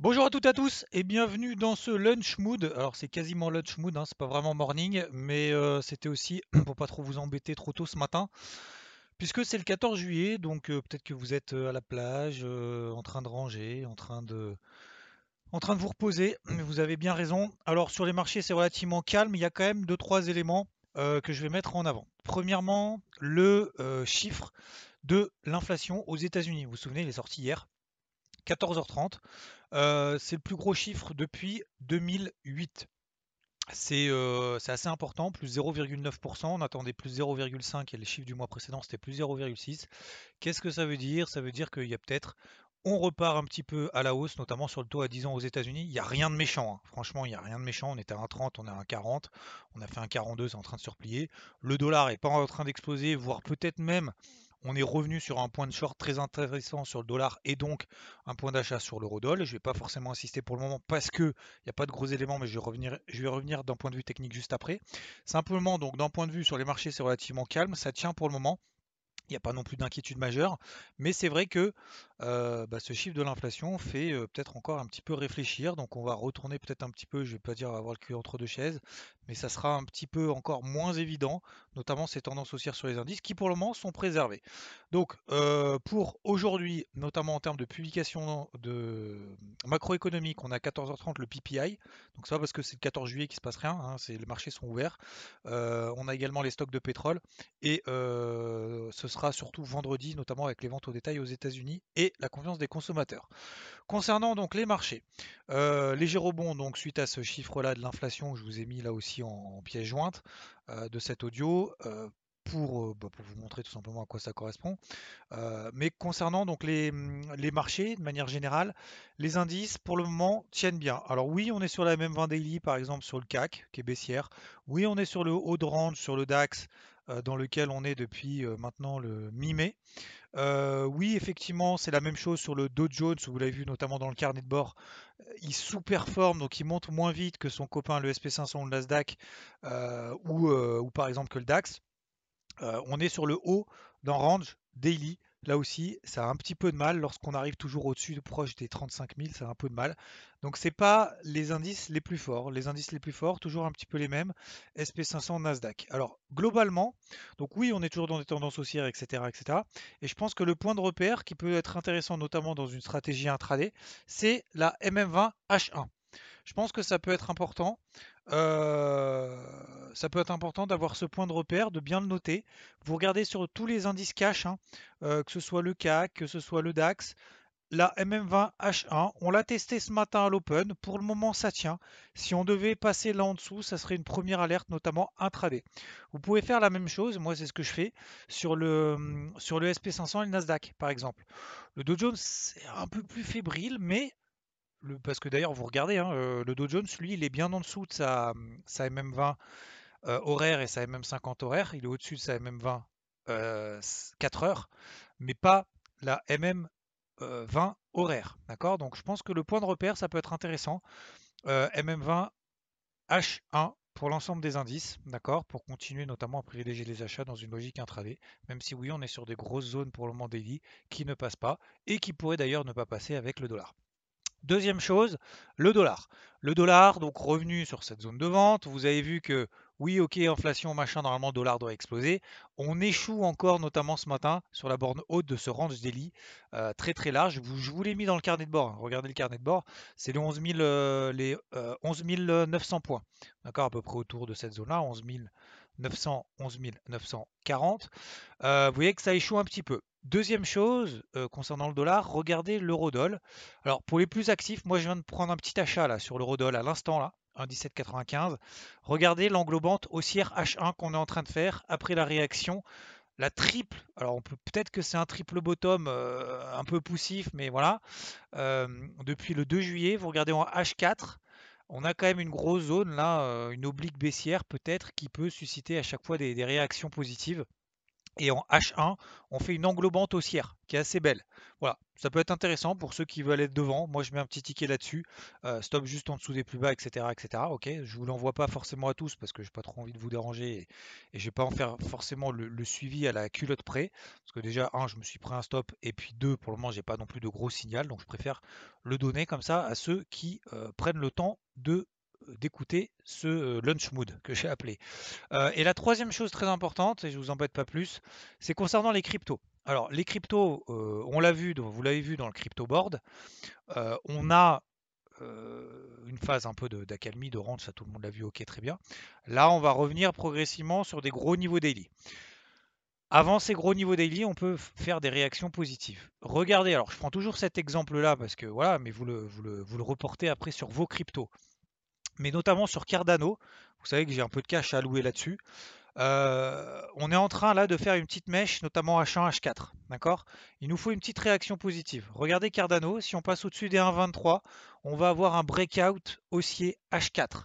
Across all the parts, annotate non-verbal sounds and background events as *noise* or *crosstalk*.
Bonjour à toutes et à tous et bienvenue dans ce lunch mood. Alors c'est quasiment lunch mood, hein, c'est pas vraiment morning, mais euh, c'était aussi *clears throat* pour pas trop vous embêter trop tôt ce matin. Puisque c'est le 14 juillet, donc euh, peut-être que vous êtes euh, à la plage, en train de ranger, en train de, en train de vous reposer. Vous avez bien raison. Alors sur les marchés, c'est relativement calme. Il y a quand même deux trois éléments que je vais mettre en avant. Premièrement, le chiffre de l'inflation aux États-Unis. Vous vous souvenez, il est sorti hier, 14h30. Euh, c'est le plus gros chiffre depuis 2008. C'est euh, c'est assez important, plus 0,9%. On attendait plus 0,5 et le chiffre du mois précédent c'était plus 0,6. Qu'est-ce que ça veut dire? Ça veut dire qu'il y a peut-être, on repart un petit peu à la hausse, notamment sur le taux à 10 ans aux États-Unis. Il n'y a rien de méchant, hein. franchement, il n'y a rien de méchant. On était à 1,30, on est à 1,40, on a fait un 42, c'est en train de se replier. Le dollar est pas en train d'exploser, voire peut-être même on est revenu sur un point de short très intéressant sur le dollar et donc un point d'achat sur l'eurodoll. Je ne vais pas forcément insister pour le moment parce qu'il n'y a pas de gros éléments, mais je vais revenir, je vais revenir d'un point de vue technique juste après. Simplement, donc d'un point de vue sur les marchés, c'est relativement calme. Ça tient pour le moment. Il n'y a pas non plus d'inquiétude majeure, mais c'est vrai que bah, ce chiffre de l'inflation fait peut-être encore un petit peu réfléchir. Donc on va retourner peut-être un petit peu, je ne vais pas dire avoir le cul entre deux chaises, mais ça sera un petit peu encore moins évident, notamment ces tendances haussières sur les indices qui pour le moment sont préservées. Donc pour aujourd'hui, notamment en termes de publication de macroéconomique, on a à 14h30 le PPI. Donc ça parce que c'est le 14 juillet qui se passe rien, hein, les marchés sont ouverts. on a également les stocks de pétrole et ce sera surtout vendredi, notamment avec les ventes au détail aux États-Unis et la confiance des consommateurs. Concernant donc les marchés, euh, léger rebond donc suite à ce chiffre-là de l'inflation, je vous ai mis là aussi en, en pièce jointe euh, de cet audio. Euh, pour, bah, pour, vous montrer tout simplement à quoi ça correspond. Euh, mais concernant donc les, les, marchés, de manière générale, les indices pour le moment tiennent bien. Alors oui, on est sur la même 20 daily par exemple sur le CAC qui est baissière. Oui, on est sur le haut de range sur le DAX euh, dans lequel on est depuis maintenant le mi-mai. Oui, effectivement, c'est la même chose sur le Dow Jones, vous l'avez vu notamment dans le carnet de bord. Il sous-performe, donc il monte moins vite que son copain le SP500 ou le Nasdaq, ou, par exemple que le DAX. On est sur le haut d'un range daily Là aussi, ça a un petit peu de mal lorsqu'on arrive toujours au-dessus, proche des 35 000, ça a un peu de mal. Donc c'est pas les indices les plus forts. Les indices les plus forts, toujours un petit peu les mêmes, SP500, Nasdaq. Alors globalement, donc oui, on est toujours dans des tendances haussières, etc., etc. Et je pense que le point de repère qui peut être intéressant, notamment dans une stratégie intraday, c'est la MM20 H1. Je pense que ça peut être important. Euh, ça peut être important d'avoir ce point de repère, de bien le noter. Vous regardez sur tous les indices cash, hein, euh, que ce soit le CAC, que ce soit le DAX, la MM20H1, on l'a testé ce matin à l'open. Pour le moment, ça tient. Si on devait passer là en dessous, ça serait une première alerte, notamment intraday. Vous pouvez faire la même chose, moi c'est ce que je fais, sur le, sur le SP500 et le Nasdaq, par exemple. Le Dow Jones, c'est un peu plus fébrile, mais parce que d'ailleurs, vous regardez, hein, euh, le Dow Jones, lui, il est bien en dessous de sa, sa MM20 euh, horaire et sa MM50 horaire. Il est au-dessus de sa MM20 euh, 4 heures, mais pas la MM20 horaire. D'accord? Donc je pense que le point de repère, ça peut être intéressant. MM20 H1 pour l'ensemble des indices, d'accord, pour continuer notamment à privilégier les achats dans une logique intraday, même si oui, on est sur des grosses zones pour le moment daily qui ne passent pas et qui pourraient d'ailleurs ne pas passer avec le dollar. Deuxième chose, le dollar. Le dollar, donc revenu sur cette zone de vente. Vous avez vu que oui, ok, inflation, machin, normalement le dollar doit exploser. On échoue encore, notamment ce matin, sur la borne haute de ce range daily euh, très très large. Je vous l'ai mis dans le carnet de bord. Hein. Regardez le carnet de bord. C'est les 11, euh, les, 11 euh, 900 points. D'accord, à peu près autour de cette zone-là, 11 900, 11 940. vous voyez que ça échoue un petit peu. Deuxième chose, euh, concernant le dollar, regardez l'eurodoll. Alors pour les plus actifs, moi je viens de prendre un petit achat là sur l'eurodoll à l'instant là, 1,1795. Regardez l'englobante haussière H1 qu'on est en train de faire après la réaction la triple, alors on peut peut-être que c'est un triple bottom un peu poussif, mais voilà, depuis le 2 juillet, vous regardez en H4, on a quand même une grosse zone là, une oblique baissière peut-être, qui peut susciter à chaque fois des réactions positives. Et en H1, on fait une englobante haussière qui est assez belle. Voilà, ça peut être intéressant pour ceux qui veulent être devant. Moi, je mets un petit ticket là-dessus. Euh, stop juste en dessous des plus bas, etc. etc. Ok, je vous l'envoie pas forcément à tous parce que j'ai pas trop envie de vous déranger et, je vais pas en faire forcément le, suivi à la culotte près. Parce que déjà, un, je me suis pris un stop et puis deux, pour le moment, j'ai pas non plus de gros signal. Donc, je préfère le donner comme ça à ceux qui euh, prennent le temps de d'écouter ce euh, lunch mood que j'ai appelé. Euh, et la troisième chose très importante, et je vous embête pas plus, c'est concernant les cryptos. Alors les cryptos, euh, on l'a vu, vous l'avez vu dans le crypto board, on a une phase un peu d'accalmie, de, rente, ça tout le monde l'a vu, ok très bien. Là on va revenir progressivement sur des gros niveaux daily. Avant ces gros niveaux daily, on peut faire des réactions positives. Regardez, alors je prends toujours cet exemple-là parce que voilà, mais vous le reportez après sur vos cryptos mais notamment sur Cardano. Vous savez que j'ai un peu de cash à allouer là-dessus. Euh, on est en train là de faire une petite mèche, notamment H1, H4. D'accord? Il nous faut une petite réaction positive. Regardez Cardano, si on passe au-dessus des 1,23, on va avoir un breakout haussier H4.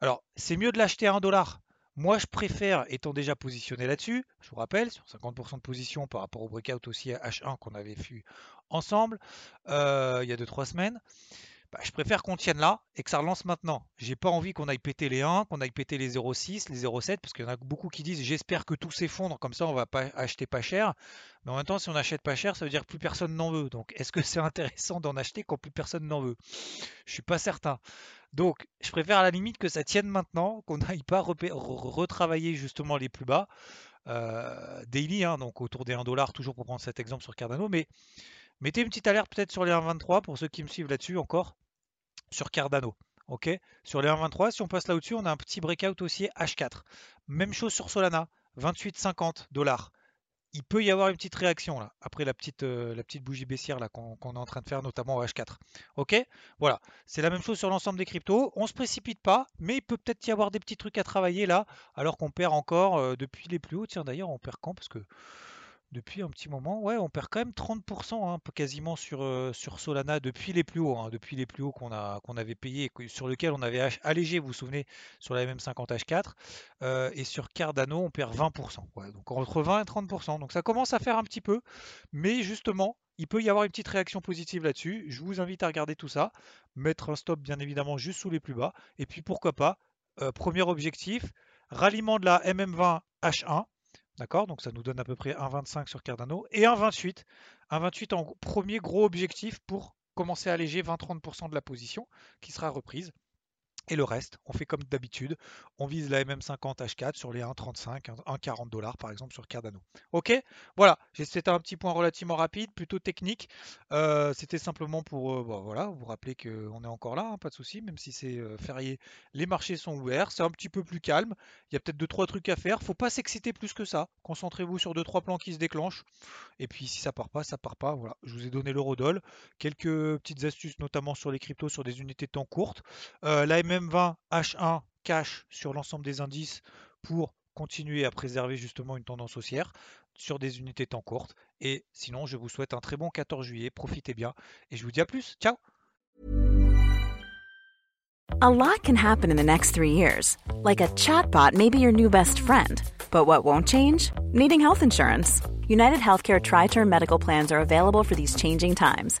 Alors, c'est mieux de l'acheter à 1 dollar. Moi, je préfère, étant déjà positionné là-dessus, je vous rappelle, sur 50% de position par rapport au breakout haussier H1 qu'on avait vu ensemble euh, il y a 2-3 semaines. Bah, je préfère qu'on tienne là et que ça relance maintenant. J'ai pas envie qu'on aille péter les 1, qu'on aille péter les 0,6, les 0,7, parce qu'il y en a beaucoup qui disent j'espère que tout s'effondre, comme ça on va pas acheter pas cher. Mais en même temps, si on achète pas cher, ça veut dire que plus personne n'en veut. Donc est-ce que *laughs* c'est intéressant d'en acheter quand plus personne n'en veut? Je suis pas certain. Donc je préfère à la limite que ça tienne maintenant, qu'on n'aille pas retravailler justement les plus bas. Euh, daily, hein, donc autour des 1 dollar, toujours pour prendre cet exemple sur Cardano, mais mettez une petite alerte peut-être sur les 1,23 pour ceux qui me suivent là-dessus encore sur Cardano. Ok? Sur les 1.23, si on passe là au-dessus, on a un petit breakout haussier H4. Même chose sur Solana, 28,50 dollars. Il peut y avoir une petite réaction là, après la petite, euh, la petite bougie baissière là qu'on est en train de faire, notamment au H4. Ok? Voilà, c'est la même chose sur l'ensemble des cryptos. On se précipite pas, mais il peut peut-être y avoir des petits trucs à travailler là, alors qu'on perd encore euh, depuis les plus hauts. Tiens, d'ailleurs, on perd quand? Parce que depuis un petit moment, ouais, on perd quand même 30% hein, quasiment sur, sur Solana depuis les plus hauts, hein, depuis les plus hauts qu'on a qu'on avait payé, sur lequel on avait allégé, vous vous souvenez, sur la MM50 H4, euh, et sur Cardano, on perd 20%. donc entre 20 et 30%. Donc ça commence à faire un petit peu, mais justement, il peut y avoir une petite réaction positive là-dessus. Je vous invite à regarder tout ça, mettre un stop bien évidemment juste sous les plus bas, et puis pourquoi pas, premier objectif, ralliement de la MM20 H1 D'accord? Donc ça nous donne à peu près 1,25 sur Cardano et 1,28. 1,28 en premier gros objectif pour commencer à alléger 20-30% de la position qui sera reprise. Et le reste, on fait comme d'habitude, on vise la MM50 H4 sur les 1,35, 1,40 dollars par exemple sur Cardano. Ok? Voilà, c'était un petit point relativement rapide, plutôt technique. Euh, c'était simplement pour euh, voilà, vous rappeler qu'on est encore là, hein, pas de souci, même si c'est euh, férié, les marchés sont ouverts, c'est un petit peu plus calme. Il y a peut-être 2-3 trucs à faire, faut pas s'exciter plus que ça. Concentrez-vous sur 2-3 plans qui se déclenchent. Et puis si ça part pas, ça part pas. Voilà, je vous ai donné l'eurodoll, quelques petites astuces notamment sur les cryptos sur des unités de temps courtes. la MM M20 H1 cash sur l'ensemble des indices pour continuer à préserver justement une tendance haussière sur des unités temps courtes. Et sinon, je vous souhaite un très bon 14 juillet. Profitez bien et je vous dis à plus. Ciao A lot can happen in the next three years. Like a chatbot may be your new best friend. But what won't change? Needing health insurance. United Healthcare Tri Term Medical Plans are available for these changing times.